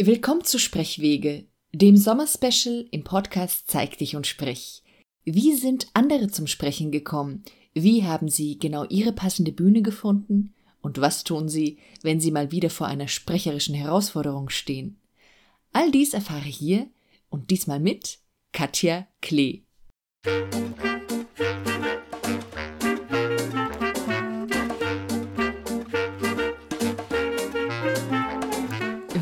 Willkommen zu Sprechwege, dem Sommerspecial im Podcast Zeig dich und sprich. Wie sind andere zum Sprechen gekommen? Wie haben sie genau ihre passende Bühne gefunden? Und was tun sie, wenn sie mal wieder vor einer sprecherischen Herausforderung stehen? All dies erfahre hier und diesmal mit Katja Klee.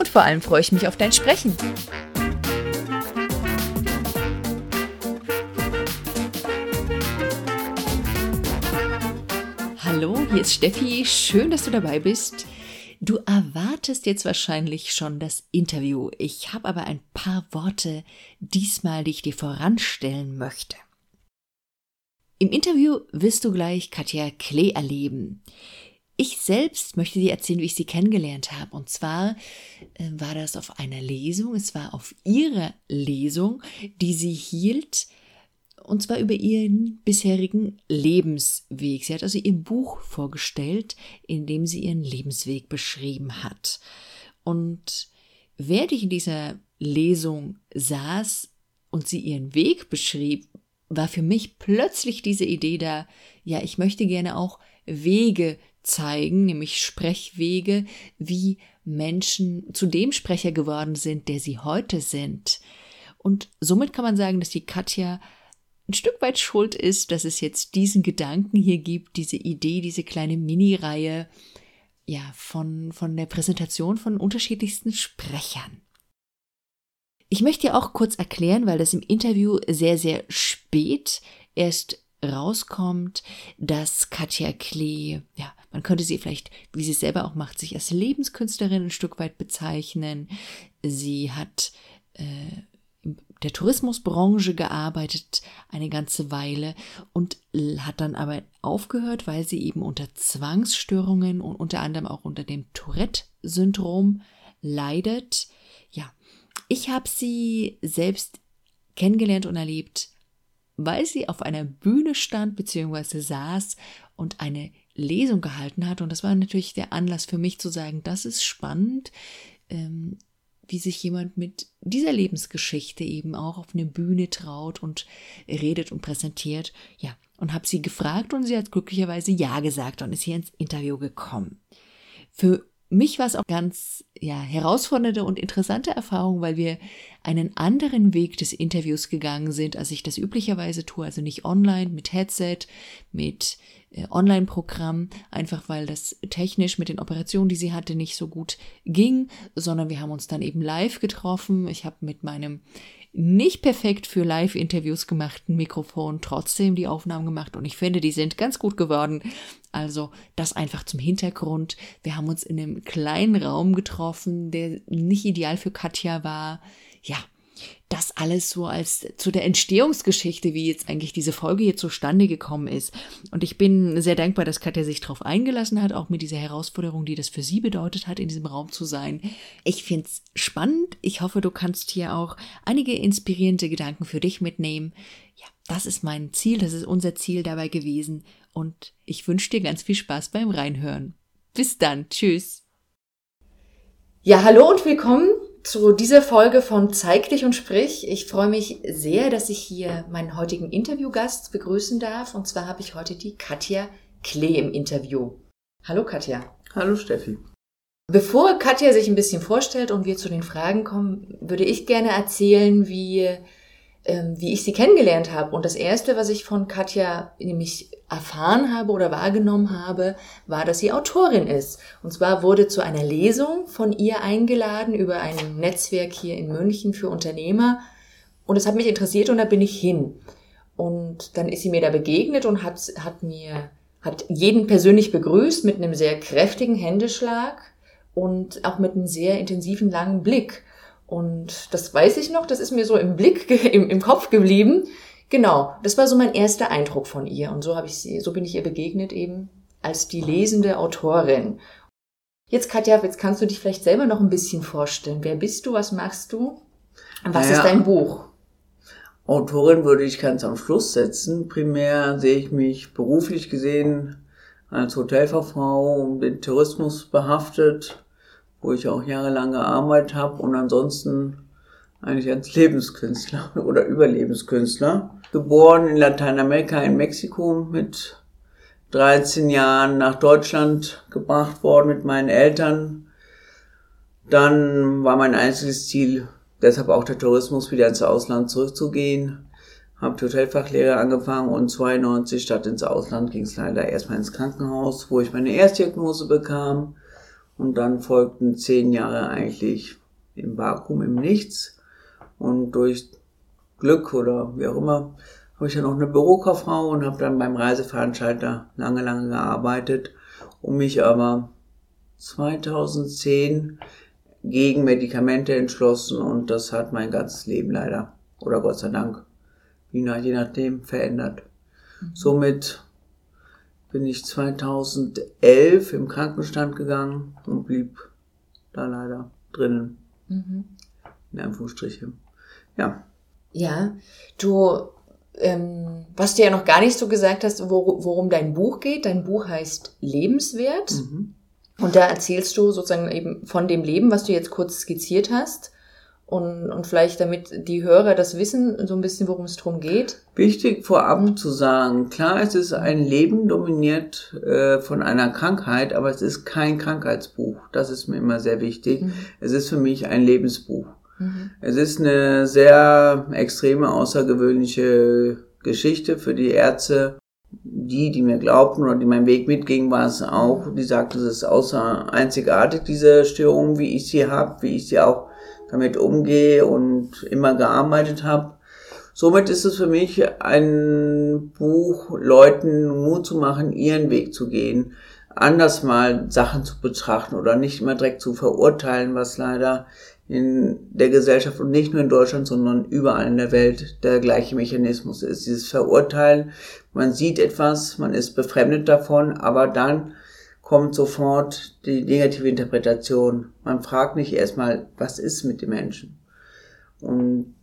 und vor allem freue ich mich auf dein Sprechen. Hallo, hier ist Steffi. Schön, dass du dabei bist. Du erwartest jetzt wahrscheinlich schon das Interview. Ich habe aber ein paar Worte diesmal, die ich dir voranstellen möchte. Im Interview wirst du gleich Katja Klee erleben. Ich selbst möchte dir erzählen, wie ich sie kennengelernt habe. Und zwar äh, war das auf einer Lesung, es war auf ihrer Lesung, die sie hielt, und zwar über ihren bisherigen Lebensweg. Sie hat also ihr Buch vorgestellt, in dem sie ihren Lebensweg beschrieben hat. Und während ich in dieser Lesung saß und sie ihren Weg beschrieb, war für mich plötzlich diese Idee da, ja, ich möchte gerne auch Wege zeigen, nämlich Sprechwege, wie Menschen zu dem Sprecher geworden sind, der sie heute sind. Und somit kann man sagen, dass die Katja ein Stück weit schuld ist, dass es jetzt diesen Gedanken hier gibt, diese Idee, diese kleine Mini-Reihe, ja, von, von der Präsentation von unterschiedlichsten Sprechern. Ich möchte dir auch kurz erklären, weil das im Interview sehr, sehr spät erst rauskommt, dass Katja Klee, ja, man könnte sie vielleicht, wie sie es selber auch macht, sich als Lebenskünstlerin ein Stück weit bezeichnen. Sie hat äh, in der Tourismusbranche gearbeitet eine ganze Weile und hat dann aber aufgehört, weil sie eben unter Zwangsstörungen und unter anderem auch unter dem Tourette-Syndrom leidet. Ja, ich habe sie selbst kennengelernt und erlebt weil sie auf einer Bühne stand bzw. saß und eine Lesung gehalten hat. Und das war natürlich der Anlass für mich zu sagen, das ist spannend, ähm, wie sich jemand mit dieser Lebensgeschichte eben auch auf eine Bühne traut und redet und präsentiert. Ja, und habe sie gefragt und sie hat glücklicherweise Ja gesagt und ist hier ins Interview gekommen. Für mich war es auch ganz ja, herausfordernde und interessante Erfahrung, weil wir einen anderen Weg des Interviews gegangen sind, als ich das üblicherweise tue, also nicht online mit Headset, mit äh, Online-Programm, einfach weil das technisch mit den Operationen, die sie hatte, nicht so gut ging, sondern wir haben uns dann eben live getroffen. Ich habe mit meinem nicht perfekt für Live-Interviews gemachten Mikrofon trotzdem die Aufnahmen gemacht und ich finde, die sind ganz gut geworden. Also das einfach zum Hintergrund. Wir haben uns in einem kleinen Raum getroffen, der nicht ideal für Katja war. Ja, das alles so als zu der Entstehungsgeschichte, wie jetzt eigentlich diese Folge hier zustande gekommen ist. Und ich bin sehr dankbar, dass Katja sich darauf eingelassen hat, auch mit dieser Herausforderung, die das für sie bedeutet hat, in diesem Raum zu sein. Ich finde es spannend. Ich hoffe, du kannst hier auch einige inspirierende Gedanken für dich mitnehmen. Ja, das ist mein Ziel, das ist unser Ziel dabei gewesen. Und ich wünsche dir ganz viel Spaß beim Reinhören. Bis dann. Tschüss. Ja, hallo und willkommen zu dieser Folge von Zeig dich und sprich. Ich freue mich sehr, dass ich hier meinen heutigen Interviewgast begrüßen darf. Und zwar habe ich heute die Katja Klee im Interview. Hallo Katja. Hallo Steffi. Bevor Katja sich ein bisschen vorstellt und wir zu den Fragen kommen, würde ich gerne erzählen, wie, ähm, wie ich sie kennengelernt habe. Und das Erste, was ich von Katja nämlich erfahren habe oder wahrgenommen habe, war, dass sie Autorin ist. Und zwar wurde zu einer Lesung von ihr eingeladen über ein Netzwerk hier in München für Unternehmer. Und es hat mich interessiert und da bin ich hin. Und dann ist sie mir da begegnet und hat, hat mir, hat jeden persönlich begrüßt mit einem sehr kräftigen Händeschlag und auch mit einem sehr intensiven langen Blick. Und das weiß ich noch, das ist mir so im Blick, im, im Kopf geblieben. Genau, das war so mein erster Eindruck von ihr. Und so habe ich sie, so bin ich ihr begegnet eben als die lesende Autorin. Jetzt, Katja, jetzt kannst du dich vielleicht selber noch ein bisschen vorstellen. Wer bist du? Was machst du? Und was naja, ist dein Buch? Autorin würde ich ganz am Schluss setzen. Primär sehe ich mich beruflich gesehen als Hotelfachfrau mit Tourismus behaftet, wo ich auch jahrelang gearbeitet habe und ansonsten eigentlich als Lebenskünstler oder Überlebenskünstler. Geboren in Lateinamerika in Mexiko mit 13 Jahren nach Deutschland gebracht worden mit meinen Eltern. Dann war mein einziges Ziel, deshalb auch der Tourismus, wieder ins Ausland zurückzugehen. Habe die Hotelfachlehre angefangen und 92 statt ins Ausland ging es leider erstmal ins Krankenhaus, wo ich meine Erstdiagnose bekam. Und dann folgten zehn Jahre eigentlich im Vakuum, im Nichts. Und durch Glück oder wie auch immer habe ich dann auch eine Bürokauffrau und habe dann beim Reiseveranstalter lange, lange gearbeitet und mich aber 2010 gegen Medikamente entschlossen und das hat mein ganzes Leben leider oder Gott sei Dank, je nachdem, verändert. Mhm. Somit bin ich 2011 im Krankenstand gegangen und blieb da leider drinnen. Mhm. In Anführungsstriche. Ja. Ja, du ähm, was du ja noch gar nicht so gesagt hast, wor worum dein Buch geht. Dein Buch heißt Lebenswert. Mhm. Und da erzählst du sozusagen eben von dem Leben, was du jetzt kurz skizziert hast. Und, und vielleicht damit die Hörer das wissen, so ein bisschen, worum es drum geht. Wichtig vorab zu sagen, klar, es ist ein Leben dominiert äh, von einer Krankheit, aber es ist kein Krankheitsbuch. Das ist mir immer sehr wichtig. Mhm. Es ist für mich ein Lebensbuch. Mhm. Es ist eine sehr extreme, außergewöhnliche Geschichte für die Ärzte. Die, die mir glaubten oder die meinen Weg mitgingen, war es auch. Die sagten, es ist außer einzigartig, diese Störung, wie ich sie habe, wie ich sie auch damit umgehe und immer gearbeitet habe. Somit ist es für mich ein Buch, Leuten Mut zu machen, ihren Weg zu gehen, anders mal Sachen zu betrachten oder nicht immer direkt zu verurteilen, was leider in der Gesellschaft und nicht nur in Deutschland, sondern überall in der Welt der gleiche Mechanismus ist. Dieses Verurteilen, man sieht etwas, man ist befremdet davon, aber dann kommt sofort die negative Interpretation. Man fragt nicht erstmal, was ist mit dem Menschen? Und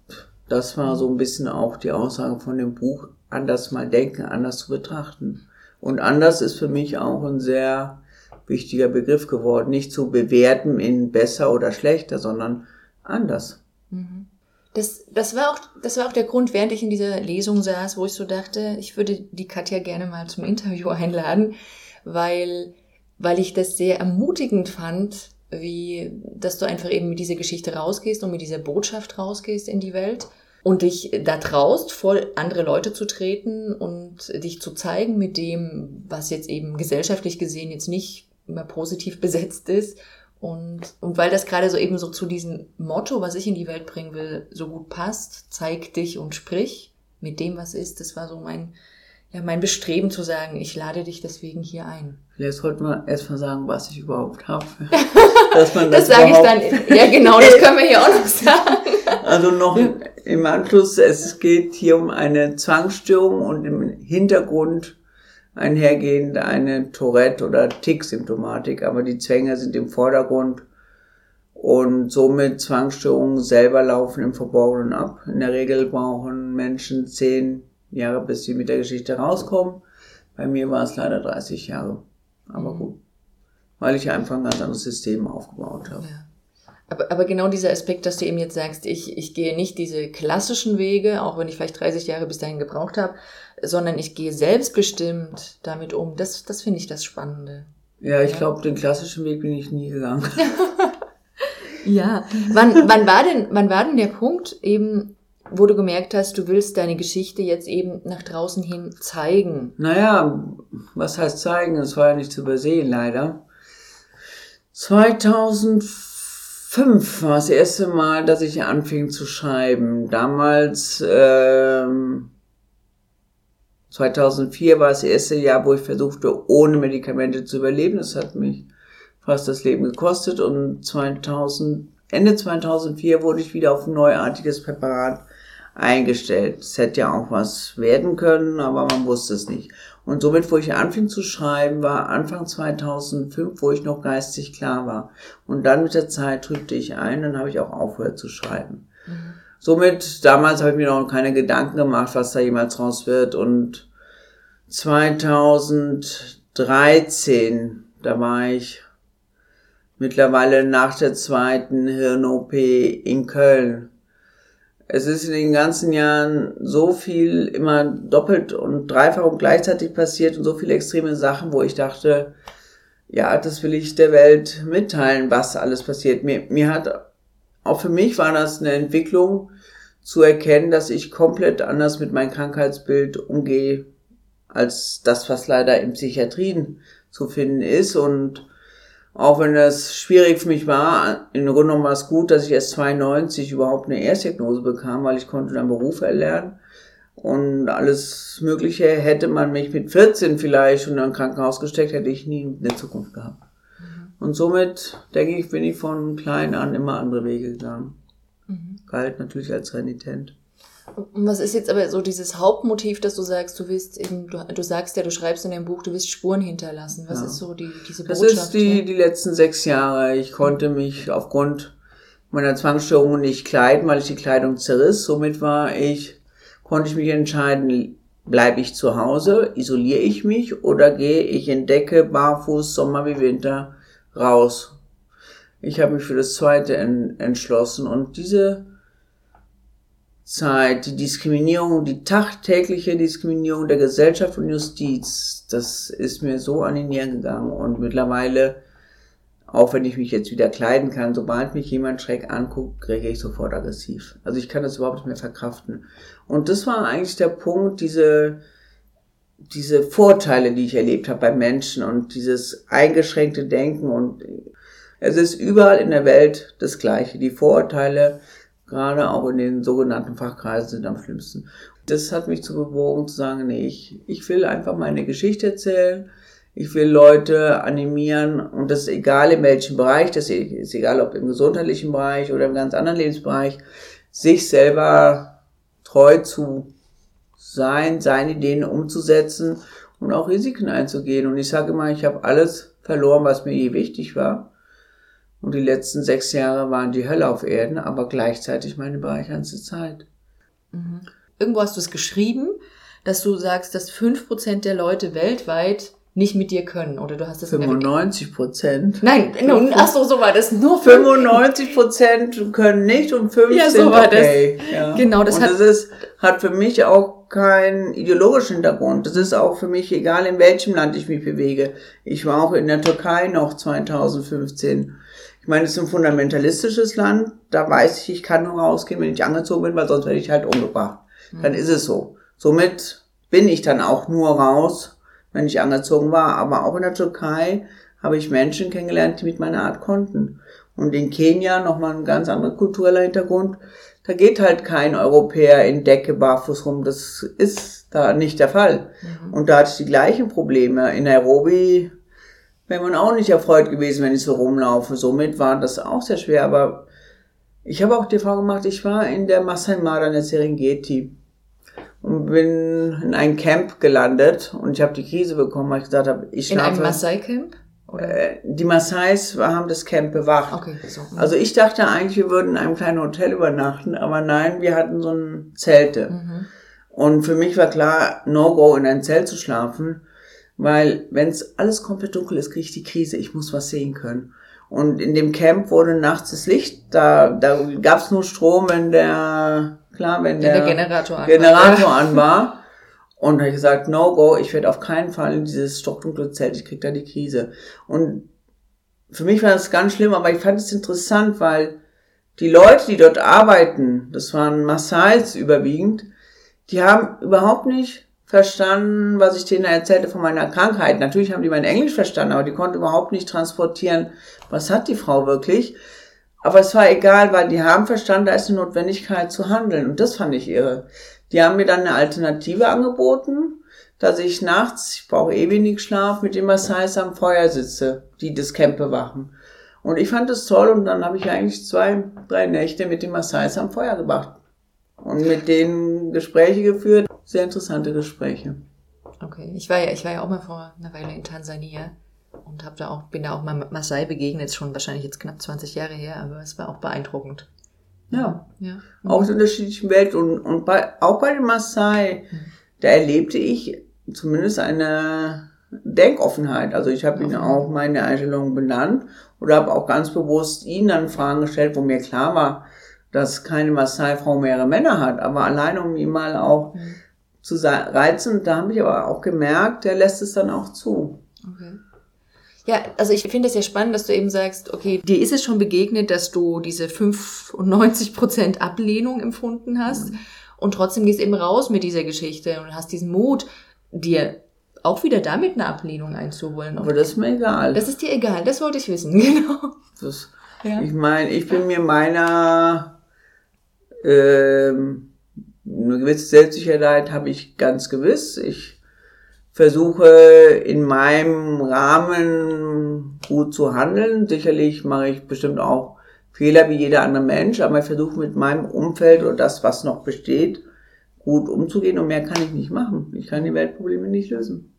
das war so ein bisschen auch die Aussage von dem Buch, anders mal denken, anders zu betrachten. Und anders ist für mich auch ein sehr wichtiger Begriff geworden. Nicht zu bewerten in besser oder schlechter, sondern anders. Mhm. Das, das, war auch, das war auch der Grund, während ich in dieser Lesung saß, wo ich so dachte, ich würde die Katja gerne mal zum Interview einladen, weil, weil ich das sehr ermutigend fand, wie, dass du einfach eben mit dieser Geschichte rausgehst und mit dieser Botschaft rausgehst in die Welt und dich da traust, vor andere Leute zu treten und dich zu zeigen mit dem, was jetzt eben gesellschaftlich gesehen jetzt nicht immer positiv besetzt ist. Und, und weil das gerade so eben so zu diesem Motto, was ich in die Welt bringen will, so gut passt, zeig dich und sprich mit dem, was ist, das war so mein, ja, mein Bestreben zu sagen, ich lade dich deswegen hier ein. Jetzt sollten wir erstmal sagen, was ich überhaupt habe. Dass man das das sage ich dann, ja genau, das können wir hier auch noch sagen. Also noch im Anschluss, es geht hier um eine Zwangsstörung und im Hintergrund einhergehend eine Tourette- oder Tick-Symptomatik, aber die Zwänge sind im Vordergrund und somit Zwangsstörungen selber laufen im Verborgenen ab. In der Regel brauchen Menschen zehn Jahre, bis sie mit der Geschichte rauskommen. Bei mir war es leider 30 Jahre. Aber mhm. gut. Weil ich einfach ein ganz anderes System aufgebaut habe. Ja. Aber, aber genau dieser Aspekt, dass du eben jetzt sagst, ich, ich gehe nicht diese klassischen Wege, auch wenn ich vielleicht 30 Jahre bis dahin gebraucht habe, sondern ich gehe selbstbestimmt damit um. Das, das finde ich das Spannende. Ja, ich ja. glaube, den klassischen Weg bin ich nie gegangen. ja. Wann, wann, war denn, wann war denn der Punkt eben, wo du gemerkt hast, du willst deine Geschichte jetzt eben nach draußen hin zeigen? Naja, was heißt zeigen? Das war ja nicht zu übersehen, leider. 2004 fünf war das erste Mal, dass ich anfing zu schreiben. Damals, ähm, 2004 war das erste Jahr, wo ich versuchte, ohne Medikamente zu überleben. Das hat mich fast das Leben gekostet. Und 2008 Ende 2004 wurde ich wieder auf ein neuartiges Präparat eingestellt. Es hätte ja auch was werden können, aber man wusste es nicht. Und somit, wo ich anfing zu schreiben, war Anfang 2005, wo ich noch geistig klar war. Und dann mit der Zeit trübte ich ein, dann habe ich auch aufgehört zu schreiben. Mhm. Somit, damals habe ich mir noch keine Gedanken gemacht, was da jemals raus wird. Und 2013, da war ich mittlerweile nach der zweiten Hirn-OP in Köln es ist in den ganzen Jahren so viel immer doppelt und dreifach und gleichzeitig passiert und so viele extreme Sachen, wo ich dachte, ja, das will ich der Welt mitteilen, was alles passiert. Mir, mir hat, auch für mich war das eine Entwicklung zu erkennen, dass ich komplett anders mit meinem Krankheitsbild umgehe, als das, was leider in Psychiatrien zu finden ist und auch wenn das schwierig für mich war, in Grunde genommen war es gut, dass ich erst 92 überhaupt eine Erstdiagnose bekam, weil ich konnte dann Beruf erlernen. Und alles Mögliche hätte man mich mit 14 vielleicht in ein Krankenhaus gesteckt, hätte ich nie eine Zukunft gehabt. Mhm. Und somit, denke ich, bin ich von klein an immer andere Wege gegangen. Mhm. Galt natürlich als renitent. Und was ist jetzt aber so dieses Hauptmotiv, dass du sagst, du willst eben, du, du sagst ja, du schreibst in dem Buch, du willst Spuren hinterlassen. Was ja. ist so die, diese Botschaft? Das ist die, die letzten sechs Jahre. Ich konnte mich aufgrund meiner Zwangsstörungen nicht kleiden, weil ich die Kleidung zerriss. Somit war ich, konnte ich mich entscheiden, bleibe ich zu Hause, isoliere ich mich oder gehe ich in Decke, barfuß, Sommer wie Winter raus. Ich habe mich für das zweite entschlossen und diese Zeit, die Diskriminierung, die tagtägliche Diskriminierung der Gesellschaft und Justiz, das ist mir so an die Nieren gegangen und mittlerweile, auch wenn ich mich jetzt wieder kleiden kann, sobald mich jemand schräg anguckt, kriege ich sofort aggressiv. Also ich kann das überhaupt nicht mehr verkraften. Und das war eigentlich der Punkt, diese, diese Vorteile, die ich erlebt habe bei Menschen und dieses eingeschränkte Denken und es ist überall in der Welt das Gleiche. Die Vorurteile, gerade auch in den sogenannten Fachkreisen sind am schlimmsten. Das hat mich zu bewogen zu sagen, nee, ich, ich will einfach meine Geschichte erzählen. Ich will Leute animieren und das ist egal in welchem Bereich, das ist egal ob im gesundheitlichen Bereich oder im ganz anderen Lebensbereich, sich selber treu zu sein, seine Ideen umzusetzen und auch Risiken einzugehen. Und ich sage immer, ich habe alles verloren, was mir je wichtig war. Und die letzten sechs Jahre waren die Hölle auf Erden, aber gleichzeitig meine bereicherndste Zeit. Mhm. Irgendwo hast du es geschrieben, dass du sagst, dass fünf Prozent der Leute weltweit nicht mit dir können, oder du hast das 95 Prozent. Nein, nun, ach so, so war das. Nur 95 Prozent können nicht und 5 ja, so sind war okay. Das. Ja. Genau, das und hat, das ist, hat für mich auch keinen ideologischen Hintergrund. Das ist auch für mich egal, in welchem Land ich mich bewege. Ich war auch in der Türkei noch 2015 ich meine, es ist ein fundamentalistisches Land. Da weiß ich, ich kann nur rausgehen, wenn ich angezogen bin, weil sonst werde ich halt umgebracht. Mhm. Dann ist es so. Somit bin ich dann auch nur raus, wenn ich angezogen war. Aber auch in der Türkei habe ich Menschen kennengelernt, die mit meiner Art konnten. Und in Kenia nochmal ein ganz anderer kultureller Hintergrund. Da geht halt kein Europäer in Decke barfuß rum. Das ist da nicht der Fall. Mhm. Und da hatte ich die gleichen Probleme. In Nairobi wäre man auch nicht erfreut gewesen, wenn ich so rumlaufe. Somit war das auch sehr schwer. Aber ich habe auch die Frage gemacht, ich war in der Masai Mara in der Serengeti und bin in ein Camp gelandet und ich habe die Krise bekommen, weil ich gesagt habe, ich schlafe... In einem Masai-Camp? Äh, die Maasais haben das Camp bewacht. Okay, so. Also ich dachte eigentlich, wir würden in einem kleinen Hotel übernachten, aber nein, wir hatten so ein Zelte. Mhm. Und für mich war klar, No-Go in ein Zelt zu schlafen. Weil wenn es alles komplett dunkel ist, kriege ich die Krise. Ich muss was sehen können. Und in dem Camp wurde nachts das Licht, da, da gab es nur Strom, wenn der, klar, wenn der, der Generator, an, Generator war. an war. Und habe ich gesagt, no go, ich werde auf keinen Fall in dieses stockdunkle Zelt, ich krieg da die Krise. Und für mich war das ganz schlimm, aber ich fand es interessant, weil die Leute, die dort arbeiten, das waren Massais überwiegend, die haben überhaupt nicht verstanden, was ich denen erzählte von meiner Krankheit. Natürlich haben die mein Englisch verstanden, aber die konnten überhaupt nicht transportieren, was hat die Frau wirklich. Aber es war egal, weil die haben verstanden, da ist eine Notwendigkeit zu handeln. Und das fand ich irre. Die haben mir dann eine Alternative angeboten, dass ich nachts, ich brauche eh wenig Schlaf, mit dem Massais am Feuer sitze, die das Camp bewachen. Und ich fand es toll und dann habe ich eigentlich zwei, drei Nächte mit den Maasais am Feuer gebracht und mit denen Gespräche geführt. Sehr interessante Gespräche. Okay, ich war ja, ich war ja auch mal vor einer Weile in Tansania und habe da auch, bin da auch mal Maasai begegnet, schon wahrscheinlich jetzt knapp 20 Jahre her, aber es war auch beeindruckend. Ja. ja. Auch in unterschiedlichen Welt und, und bei, auch bei den Maasai, mhm. da erlebte ich zumindest eine Denkoffenheit. Also ich habe ihnen auch meine Einstellungen benannt oder habe auch ganz bewusst ihnen dann Fragen gestellt, wo mir klar war, dass keine Maasai-Frau mehrere Männer hat, aber allein um ihn mal auch mhm. zu reizen. Da habe ich aber auch gemerkt, der lässt es dann auch zu. Okay. Ja, also ich finde es ja spannend, dass du eben sagst, okay, dir ist es schon begegnet, dass du diese 95 Prozent Ablehnung empfunden hast mhm. und trotzdem gehst eben raus mit dieser Geschichte und hast diesen Mut, dir auch wieder damit eine Ablehnung einzuholen. Aber das ist mir egal. Das ist dir egal, das wollte ich wissen, genau. Das, ja. Ich meine, ich bin mir meiner ähm, eine gewisse Selbstsicherheit habe ich ganz gewiss. Ich versuche in meinem Rahmen gut zu handeln. Sicherlich mache ich bestimmt auch Fehler wie jeder andere Mensch, aber ich versuche mit meinem Umfeld oder das, was noch besteht, gut umzugehen und mehr kann ich nicht machen. Ich kann die Weltprobleme nicht lösen.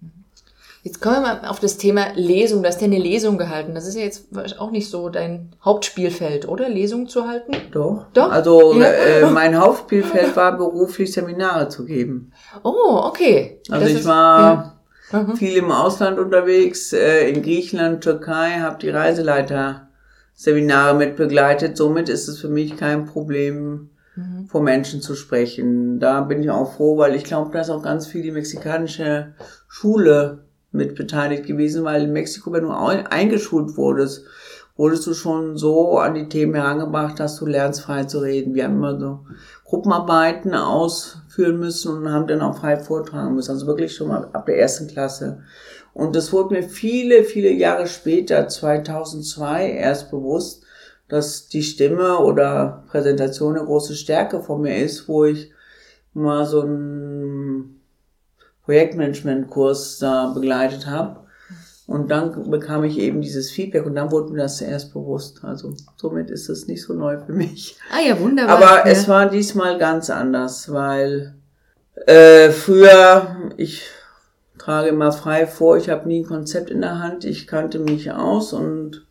Jetzt kommen wir mal auf das Thema Lesung. Du hast ja eine Lesung gehalten. Das ist ja jetzt auch nicht so dein Hauptspielfeld, oder? Lesung zu halten? Doch. Doch. Also ja. äh, mein Hauptspielfeld war beruflich Seminare zu geben. Oh, okay. Also das ich ist, war ja. mhm. viel im Ausland unterwegs, äh, in Griechenland, Türkei, habe die Reiseleiter Seminare mit begleitet. Somit ist es für mich kein Problem, mhm. vor Menschen zu sprechen. Da bin ich auch froh, weil ich glaube, da ist auch ganz viel die mexikanische Schule mit beteiligt gewesen, weil in Mexiko, wenn du eingeschult wurdest, wurdest du schon so an die Themen herangebracht, dass du lernst, frei zu reden. Wir haben immer so Gruppenarbeiten ausführen müssen und haben dann auch frei vortragen müssen. Also wirklich schon mal ab der ersten Klasse. Und das wurde mir viele, viele Jahre später, 2002, erst bewusst, dass die Stimme oder Präsentation eine große Stärke von mir ist, wo ich mal so ein Projektmanagement-Kurs da begleitet habe. Und dann bekam ich eben dieses Feedback und dann wurde mir das zuerst bewusst. Also somit ist es nicht so neu für mich. Ah ja, wunderbar. Aber ja. es war diesmal ganz anders, weil äh, früher, ich trage immer frei vor, ich habe nie ein Konzept in der Hand, ich kannte mich aus und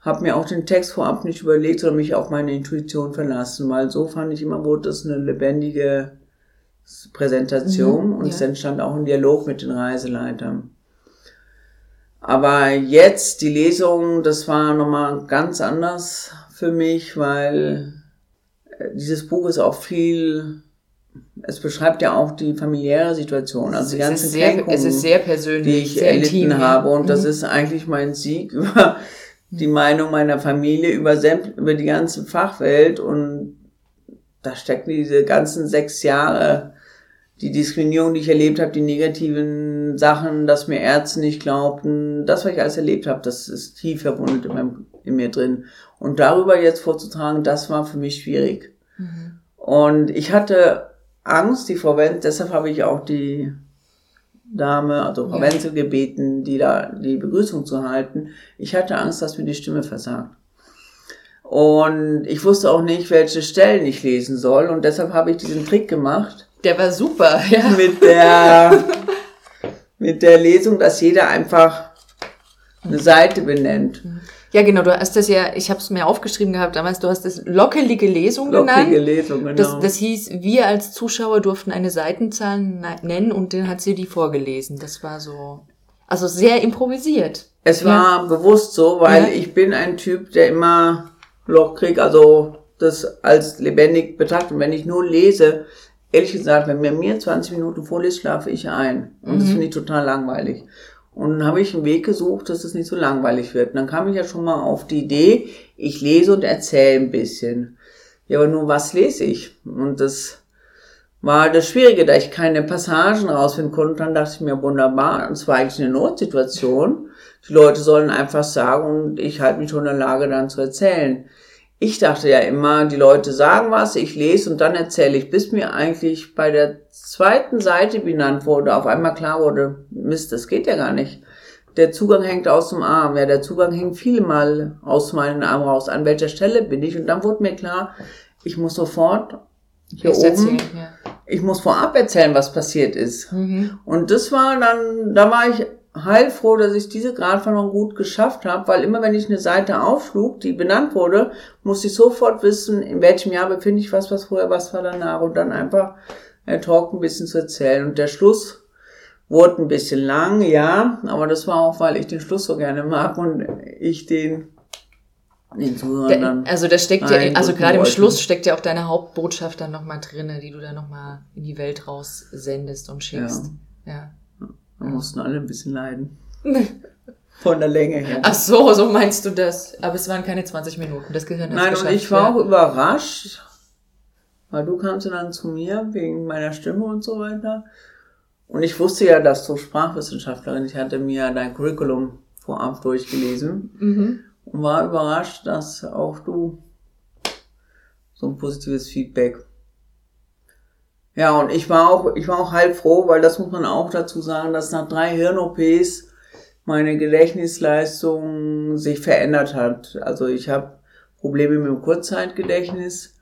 habe mir auch den Text vorab nicht überlegt, sondern mich auf meine Intuition verlassen, weil so fand ich immer, wurde das eine lebendige Präsentation mhm, und ja. es entstand auch ein Dialog mit den Reiseleitern. Aber jetzt die Lesung, das war nochmal ganz anders für mich, weil äh, dieses Buch ist auch viel, es beschreibt ja auch die familiäre Situation, also die ganzen sehr, Kränkungen, es ist sehr persönlich, die ich erlitten intim, habe. Und mhm. das ist eigentlich mein Sieg über die Meinung meiner Familie, über, über die ganze Fachwelt. Und da stecken diese ganzen sechs Jahre die Diskriminierung, die ich erlebt habe, die negativen Sachen, dass mir Ärzte nicht glaubten, das, was ich alles erlebt habe, das ist tief verwundet in, meinem, in mir drin. Und darüber jetzt vorzutragen, das war für mich schwierig. Mhm. Und ich hatte Angst, die Frau Wenzel, deshalb habe ich auch die Dame, also Frau ja. Wenzel gebeten, die da die Begrüßung zu halten. Ich hatte Angst, dass mir die Stimme versagt. Und ich wusste auch nicht, welche Stellen ich lesen soll. Und deshalb habe ich diesen Trick gemacht der war super, ja. Mit der, mit der Lesung, dass jeder einfach eine Seite benennt. Ja, genau, du hast das ja, ich habe es mir aufgeschrieben gehabt damals, du hast das lockelige Lesung lockelige genannt. Lockelige Lesung, genau. Das, das hieß, wir als Zuschauer durften eine Seitenzahl nennen und dann hat sie die vorgelesen. Das war so, also sehr improvisiert. Es ja. war bewusst so, weil ja. ich bin ein Typ, der immer Loch kriegt, also das als lebendig betrachtet. Und wenn ich nur lese, ehrlich gesagt, wenn mir mir 20 Minuten vorliest, schlafe ich ein. Und mhm. das finde ich total langweilig. Und dann habe ich einen Weg gesucht, dass es nicht so langweilig wird. Und dann kam ich ja schon mal auf die Idee, ich lese und erzähle ein bisschen. Ja, aber nur was lese ich? Und das war das Schwierige, da ich keine Passagen rausfinden konnte. Dann dachte ich mir, wunderbar, es war eigentlich eine Notsituation. Die Leute sollen einfach sagen und ich halte mich schon in der Lage, dann zu erzählen ich dachte ja immer, die Leute sagen was, ich lese und dann erzähle ich, bis mir eigentlich bei der zweiten Seite benannt wurde, auf einmal klar wurde, Mist, das geht ja gar nicht. der Zugang hängt aus dem Arm. Ja, der Zugang hängt viele Mal aus meinem Arm raus. An welcher Stelle bin ich? Und dann wurde mir klar, ich muss sofort hier Erst oben, erzählen, ja. ich muss vorab erzählen, was passiert ist. Mhm. Und das war dann, da war ich heilfroh, dass ich diese Gratwanderung gut geschafft habe, weil immer wenn ich eine Seite aufschlug, die benannt wurde, musste ich sofort wissen, in welchem Jahr befinde ich was, was vorher, was war danach und dann einfach äh, Talk ein bisschen zu erzählen. Und der Schluss wurde ein bisschen lang, ja, aber das war auch, weil ich den Schluss so gerne mag und ich den, den Zuhörern Da, also da steckt ja, also gerade im. Schluss steckt ja auch deine Hauptbotschaft dann nochmal drinne, die du dann nochmal in die Welt raus sendest und schickst. Ja. Wir mussten alle ein bisschen leiden. Von der Länge her. Ach so, so meinst du das. Aber es waren keine 20 Minuten. Das Gehirn hat Nein, geschafft. und ich war ja. auch überrascht, weil du kamst ja dann zu mir wegen meiner Stimme und so weiter. Und ich wusste ja, dass du Sprachwissenschaftlerin, ich hatte mir dein Curriculum vorab durchgelesen Mhm. und war überrascht, dass auch du so ein positives Feedback. Ja, und ich war auch, ich war auch halb froh, weil das muss man auch dazu sagen, dass nach drei Hirn-OPs meine Gedächtnisleistung sich verändert hat. Also ich habe Probleme mit dem Kurzzeitgedächtnis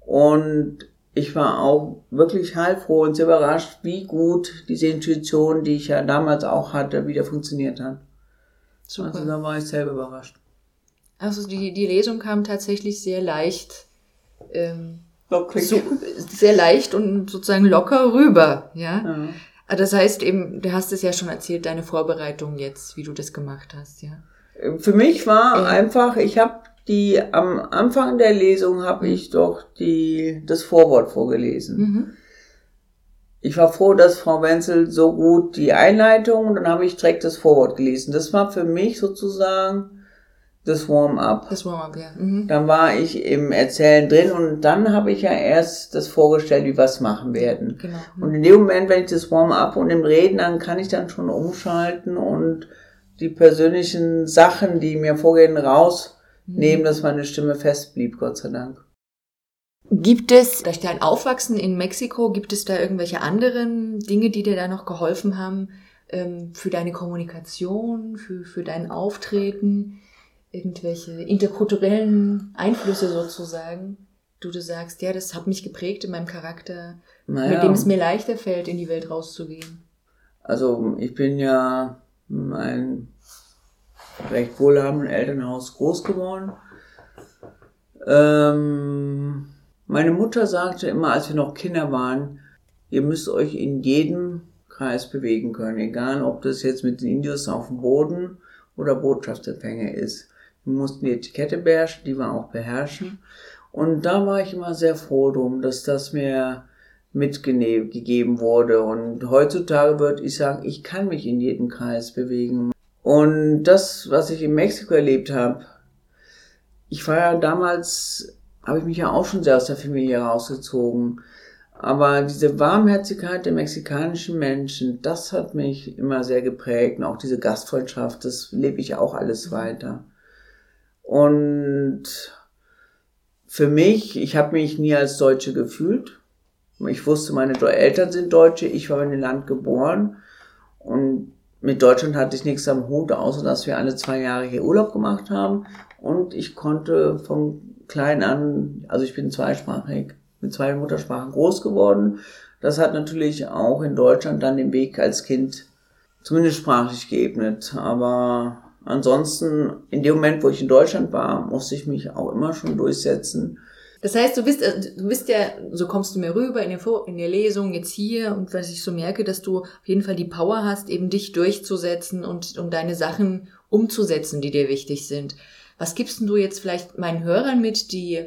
und ich war auch wirklich heilfroh und sehr überrascht, wie gut diese Intuition, die ich ja damals auch hatte, wieder funktioniert hat. Super. Also da war ich selber überrascht. Also die, die Lesung kam tatsächlich sehr leicht, ähm, Lockrig. so, sehr leicht und sozusagen locker rüber, ja. Ah, Das heißt eben, du hast es ja schon erzählt, deine Vorbereitung jetzt, wie du das gemacht hast, ja. Für mich war Ja. einfach, ich habe die am Anfang der Lesung habe ich doch die das Vorwort vorgelesen. Mhm. Ich war froh, dass Frau Wenzel so gut die Einleitung und dann habe ich direkt das Vorwort gelesen. Das war für mich sozusagen das Warm-up. Das Warm-up, ja. Mhm. Dann war ich im Erzählen drin und dann habe ich ja erst das vorgestellt, wie wir es machen werden. Genau. Und in dem Moment, wenn ich das Warm-up und im Reden, dann kann ich dann schon umschalten und die persönlichen Sachen, die mir vorgehen, rausnehmen, dass meine Stimme fest blieb, Gott sei Dank. Gibt es, durch dein Aufwachsen in Mexiko, gibt es da irgendwelche anderen Dinge, die dir da noch geholfen haben ähm, für deine Kommunikation, für, für dein Auftreten? Irgendwelche interkulturellen Einflüsse sozusagen? Du, du sagst, ja, das hat mich geprägt in meinem Charakter, mit dem es mir leichter fällt, in die Welt rauszugehen. Also ich bin ja in einem recht wohlhabenden Elternhaus groß geworden. Ähm, meine Mutter sagte immer, als wir noch Kinder waren, ihr müsst euch in jedem Kreis bewegen können, egal ob das jetzt mit den Indios auf dem Boden oder Botschaftsempfänger ist. Wir mussten die Etikette beherrschen, die wir auch beherrschen. Und da war ich immer sehr froh drum, dass das mir mitgegeben wurde. Und heutzutage würde ich sagen, ich kann mich in jedem Kreis bewegen. Und das, was ich in Mexiko erlebt habe, ich war ja damals, habe ich mich ja auch schon sehr aus der Familie rausgezogen. Aber diese Warmherzigkeit der mexikanischen Menschen, das hat mich immer sehr geprägt. Und auch diese Gastfreundschaft, das lebe ich auch alles weiter. Und für mich, ich habe mich nie als Deutsche gefühlt. Ich wusste, meine Eltern sind Deutsche, ich war in dem Land geboren und mit Deutschland hatte ich nichts am Hut, außer dass wir alle zwei Jahre hier Urlaub gemacht haben und ich konnte von klein an, also ich bin zweisprachig, mit zwei Muttersprachen groß geworden. Das hat natürlich auch in Deutschland dann den Weg als Kind zumindest sprachlich geebnet, aber ansonsten in dem Moment, wo ich in Deutschland war, musste ich mich auch immer schon durchsetzen. Das heißt, du bist, äh, du bist ja, so kommst du mir rüber in der, Vor- in der Lesung jetzt hier und was ich so merke, dass du auf jeden Fall die Power hast, eben dich durchzusetzen und um deine Sachen umzusetzen, die dir wichtig sind. Was gibst denn du jetzt vielleicht meinen Hörern mit, die,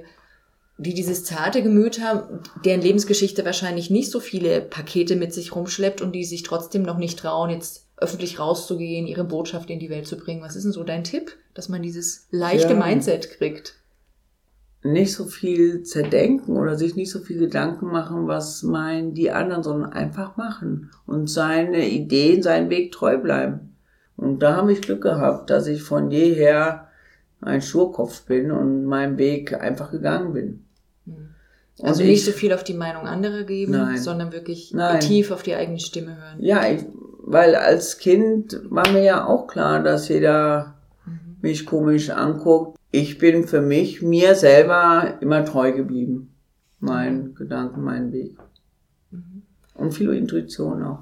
die dieses zarte Gemüt haben, deren Lebensgeschichte wahrscheinlich nicht so viele Pakete mit sich rumschleppt und die sich trotzdem noch nicht trauen, jetzt öffentlich rauszugehen, ihre Botschaft in die Welt zu bringen? Was ist denn so dein Tipp, dass man dieses leichte Ja. Mindset kriegt? nicht so viel zerdenken oder sich nicht so viel Gedanken machen, was meinen die anderen, sondern einfach machen und seine Ideen, seinen Weg treu bleiben. Und da habe ich Glück gehabt, dass ich von jeher ein Schurkopf bin und meinen Weg einfach gegangen bin. Also Und nicht ich- so viel auf die Meinung anderer geben, Nein. sondern wirklich Nein. tief auf die eigene Stimme hören. Ja, ich, weil als Kind war mir ja auch klar, dass jeder mhm. mich komisch anguckt. Ich bin für mich, mir selber immer treu geblieben. Mein mhm. Gedanken, mein Weg. Mhm. Und viel Intuition auch.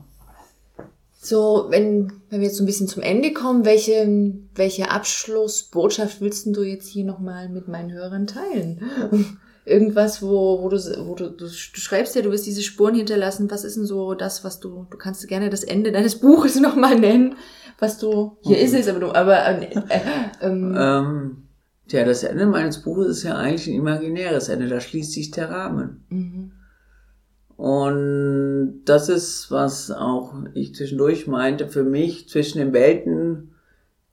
So, wenn, wenn wir jetzt so ein bisschen zum Ende kommen, welche, welche Abschlussbotschaft willst du jetzt hier nochmal mit meinen Hörern teilen? Irgendwas, wo, wo, du, wo du, du, schreibst ja, du wirst diese Spuren hinterlassen. Was ist denn so das, was du, du kannst gerne das Ende deines Buches nochmal nennen, was du, hier okay. ist es, aber du, aber, äh, äh, ähm, ähm, Tja, das Ende meines Buches ist ja eigentlich ein imaginäres Ende, da schließt sich der Rahmen. Mhm. Und das ist, was auch ich zwischendurch meinte, für mich zwischen den Welten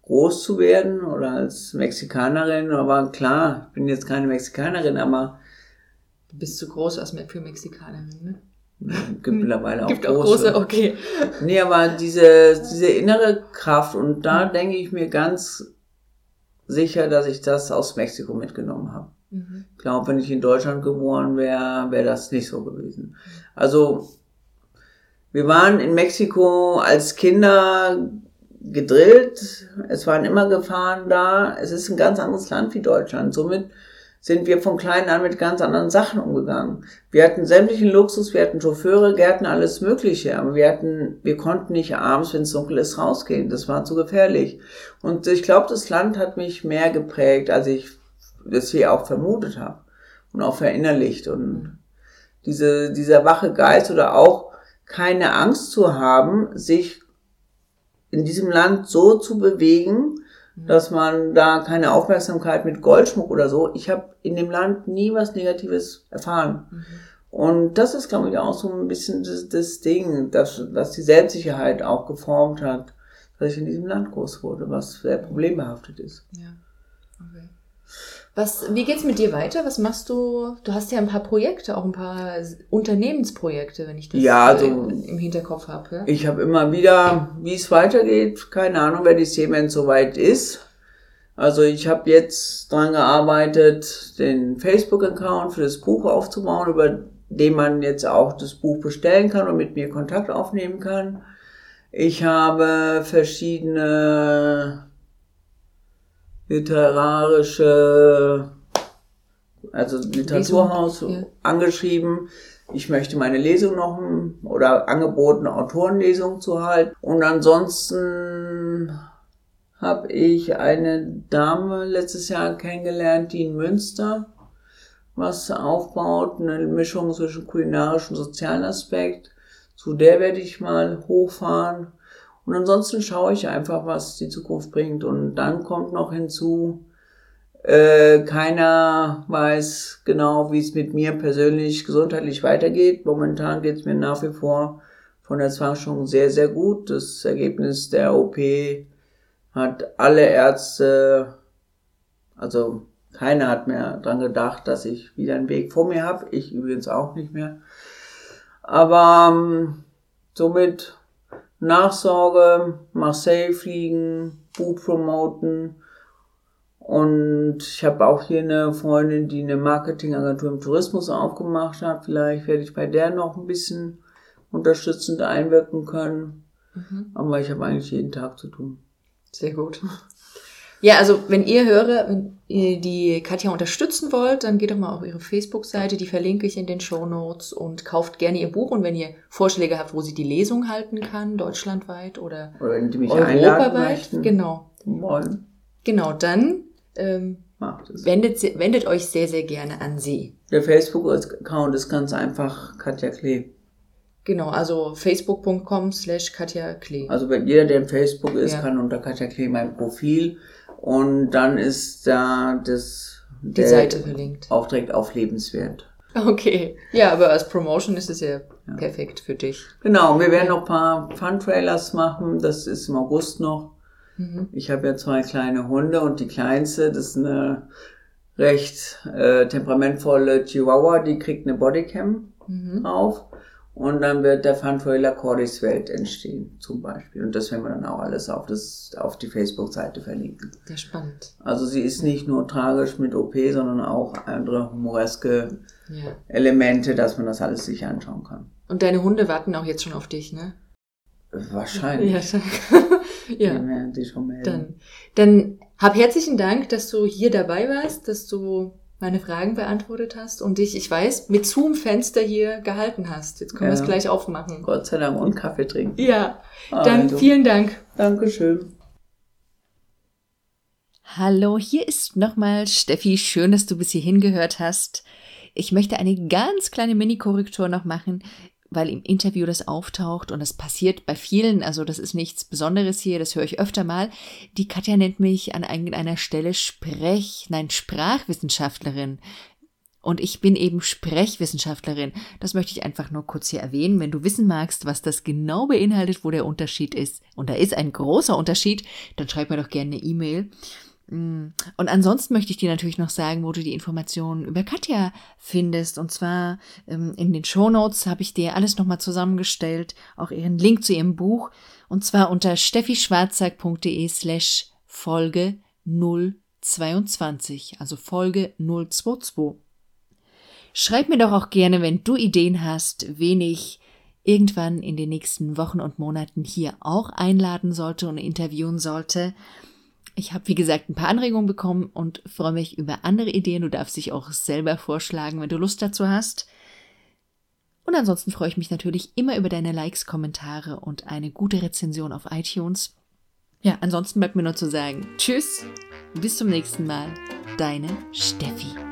groß zu werden oder als Mexikanerin, aber klar, ich bin jetzt keine Mexikanerin, aber. Du bist zu groß als für Mexikanerin, ne? Gibt mittlerweile auch Gibt große. auch große, okay. Nee, aber diese, diese innere Kraft und da denke ich mir ganz sicher, dass ich das aus Mexiko mitgenommen habe. Mhm. Ich glaube, wenn ich in Deutschland geboren wäre, wäre das nicht so gewesen. Also, wir waren in Mexiko als Kinder gedrillt. Es waren immer Gefahren da. Es ist ein ganz anderes Land wie Deutschland. Somit sind wir von klein an mit ganz anderen Sachen umgegangen. Wir hatten sämtlichen Luxus, wir hatten Chauffeure, Gärten, alles Mögliche, aber wir hatten, wir konnten nicht abends, wenn es dunkel ist, rausgehen. Das war zu gefährlich. Und ich glaube, das Land hat mich mehr geprägt, als ich das hier auch vermutet habe und auch verinnerlicht und diese, dieser wache Geist oder auch keine Angst zu haben, sich in diesem Land so zu bewegen. Dass man da keine Aufmerksamkeit mit Goldschmuck oder so. Ich habe in dem Land nie was Negatives erfahren. Mhm. Und das ist, glaube ich, auch so ein bisschen das, das Ding, dass, dass die Selbstsicherheit auch geformt hat, dass ich in diesem Land groß wurde, was sehr problembehaftet ist. Ja. Okay. Was, wie geht's mit dir weiter? Was machst du? Du hast ja ein paar Projekte, auch ein paar Unternehmensprojekte, wenn ich das ja, also, im Hinterkopf habe. Ja? Ich habe immer wieder, wie es weitergeht, keine Ahnung, wenn die Siemens soweit ist. Also ich habe jetzt dran gearbeitet, den Facebook-Account für das Buch aufzubauen, über den man jetzt auch das Buch bestellen kann und mit mir Kontakt aufnehmen kann. Ich habe verschiedene literarische, also Literaturhaus ja. angeschrieben. Ich möchte meine Lesung noch oder angeboten, Autorenlesung zu halten. Und ansonsten habe ich eine Dame letztes Jahr kennengelernt, die in Münster was aufbaut, eine Mischung zwischen kulinarischem und sozialen Aspekt. Zu der werde ich mal hochfahren. Und ansonsten schaue ich einfach, was die Zukunft bringt. Und dann kommt noch hinzu, äh, keiner weiß genau, wie es mit mir persönlich gesundheitlich weitergeht. Momentan geht es mir nach wie vor von der Zwangsstörung sehr, sehr gut. Das Ergebnis der OP hat alle Ärzte, also keiner hat mehr dran gedacht, dass ich wieder einen Weg vor mir habe. Ich übrigens auch nicht mehr. Aber ähm, somit Nachsorge, Marseille fliegen, Buch promoten. Und ich habe auch hier eine Freundin, die eine Marketingagentur im Tourismus aufgemacht hat. Vielleicht werde ich bei der noch ein bisschen unterstützend einwirken können. Mhm. Aber ich habe eigentlich jeden Tag zu tun. Sehr gut. Ja, also wenn ihr höre, wenn ihr die Katja unterstützen wollt, dann geht doch mal auf ihre Facebook-Seite, die verlinke ich in den Show Notes und kauft gerne ihr Buch. Und wenn ihr Vorschläge habt, wo sie die Lesung halten kann, deutschlandweit oder, oder wenn die mich europaweit, genau, wollen. genau, dann ähm, wendet, wendet euch sehr, sehr gerne an sie. Der Facebook-Account ist ganz einfach Katja Klee. Genau, also facebook.com slash Katja Klee. Also wenn jeder, der in Facebook ist, ja. kann unter Katja Klee mein Profil und dann ist da das die Seite verlinkt. Auch direkt auf lebenswert. Okay. Ja, aber als Promotion ist es ja, ja. perfekt für dich. Genau, wir werden noch ein paar Fun-Trailers machen. Das ist im August noch. Mhm. Ich habe ja zwei kleine Hunde und die kleinste, das ist eine recht äh, temperamentvolle Chihuahua, die kriegt eine Bodycam mhm. auf. Und dann wird der Fun-Trailer Cordis Welt entstehen, zum Beispiel. Und das werden wir dann auch alles auf, das, auf die Facebook-Seite verlinken. Sehr spannend. Also sie ist nicht nur tragisch mit OP, sondern auch andere humoreske ja. Elemente, dass man das alles sich anschauen kann. Und deine Hunde warten auch jetzt schon auf dich, ne? Wahrscheinlich. Ja, ja. Die werden sich schon melden. Dann, dann hab herzlichen Dank, dass du hier dabei warst, dass du meine Fragen beantwortet hast und dich, ich weiß, mit Zoom-Fenster hier gehalten hast. Jetzt können wir Ja. es gleich aufmachen. Gott sei Dank und Kaffee trinken. Ja, dann Also. vielen Dank. Dankeschön. Hallo, hier ist nochmal Steffi. Schön, dass du bis hierhin gehört hast. Ich möchte eine ganz kleine Mini-Korrektur noch machen, weil im Interview das auftaucht und das passiert bei vielen, also das ist nichts Besonderes hier, das höre ich öfter mal. Die Katja nennt mich an irgendeiner Stelle Sprech, nein, Sprachwissenschaftlerin. Und ich bin eben Sprechwissenschaftlerin. Das möchte ich einfach nur kurz hier erwähnen. Wenn du wissen magst, was das genau beinhaltet, wo der Unterschied ist, und da ist ein großer Unterschied, dann schreib mir doch gerne eine E-Mail. Mm. Und ansonsten möchte ich dir natürlich noch sagen, wo du die Informationen über Katja findest. Und zwar ähm, in den Shownotes habe ich dir alles nochmal zusammengestellt, auch ihren Link zu ihrem Buch. Und zwar unter steffischwarzack.de slash Folge 022, also Folge 022. Schreib mir doch auch gerne, wenn du Ideen hast, wen ich irgendwann in den nächsten Wochen und Monaten hier auch einladen sollte und interviewen sollte. Ich habe, wie gesagt, ein paar Anregungen bekommen und freue mich über andere Ideen. Du darfst dich auch selber vorschlagen, wenn du Lust dazu hast. Und ansonsten freue ich mich natürlich immer über deine Likes, Kommentare und eine gute Rezension auf iTunes. Ja, ansonsten bleibt mir nur zu sagen, tschüss, bis zum nächsten Mal, deine Steffi.